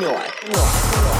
Nord. Nord. Nord.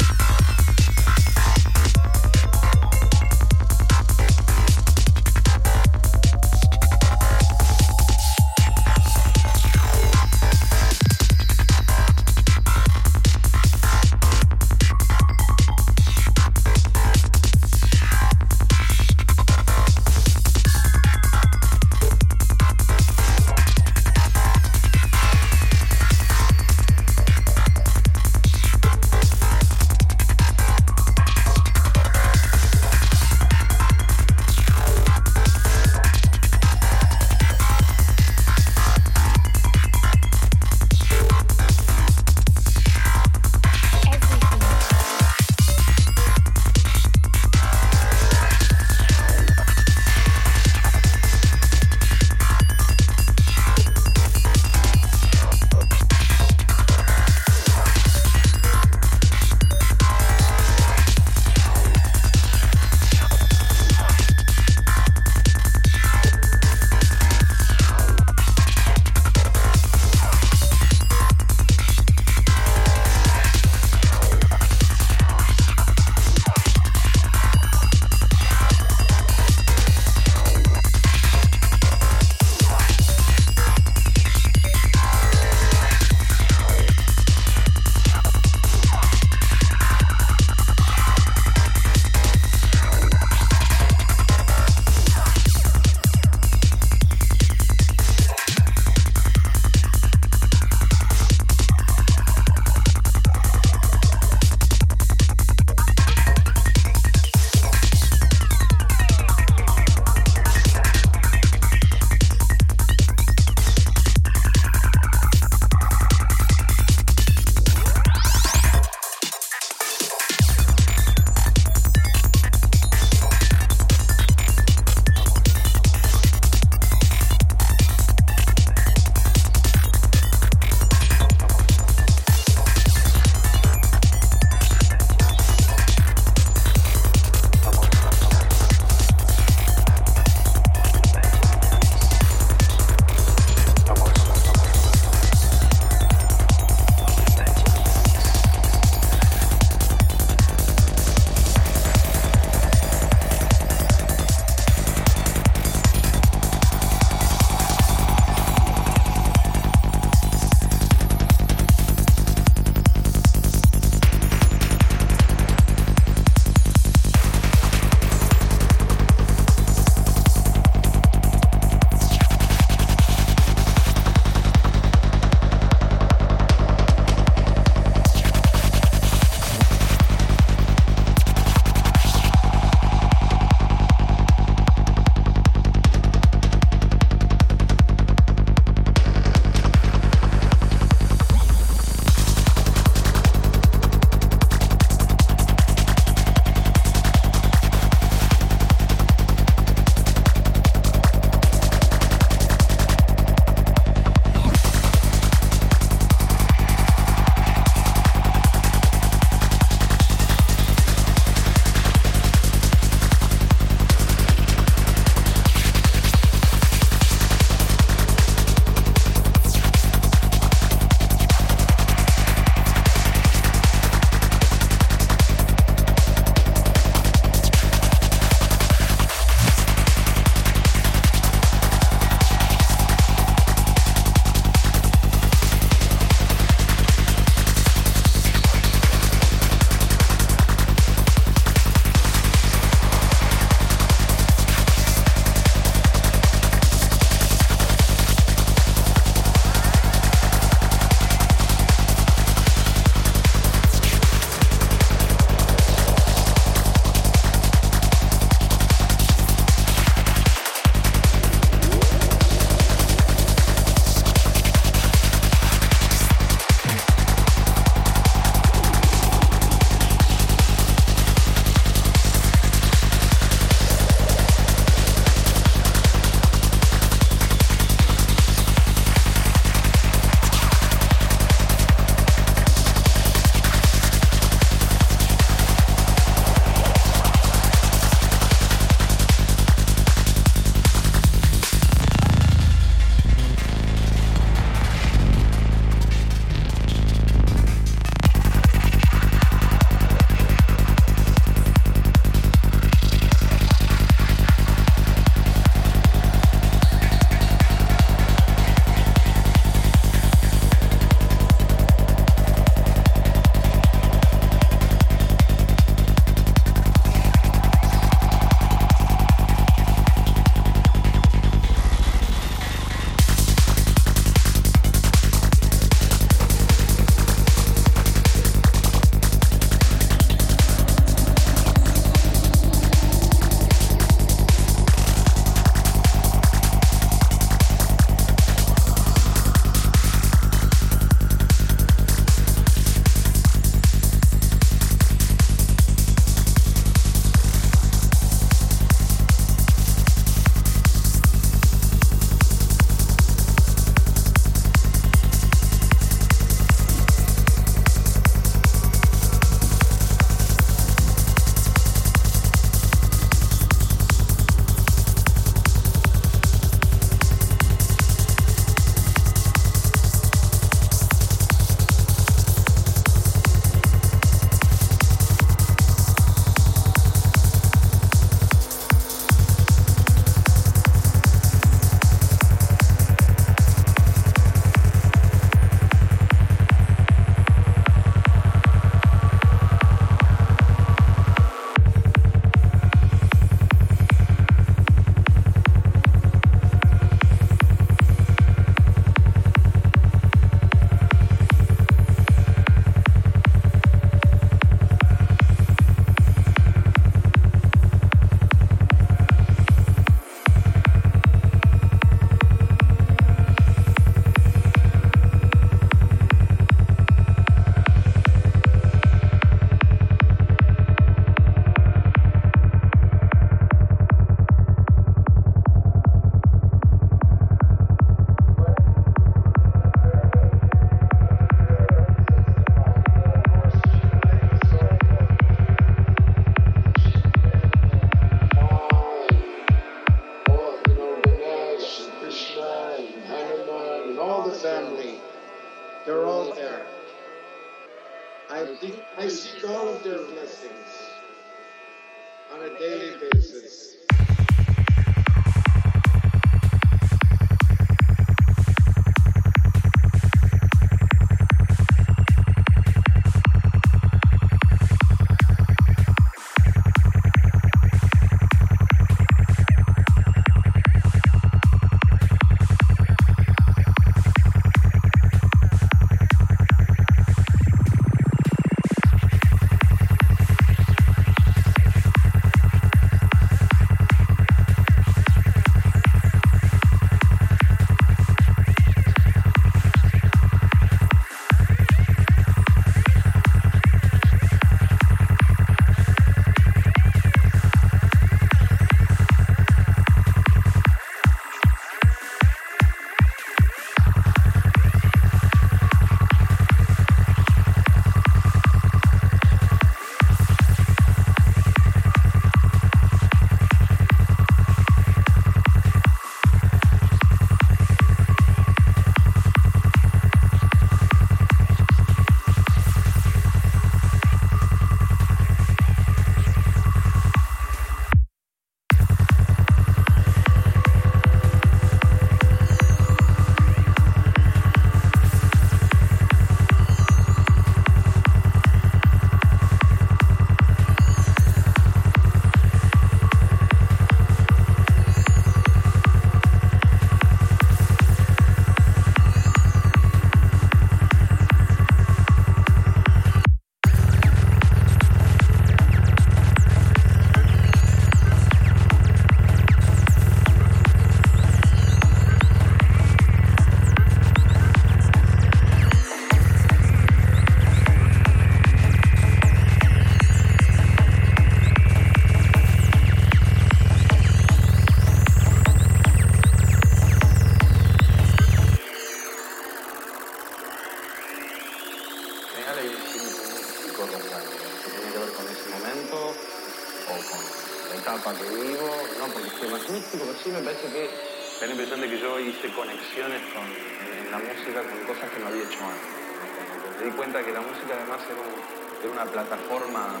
cuenta que la música además era, un, era una plataforma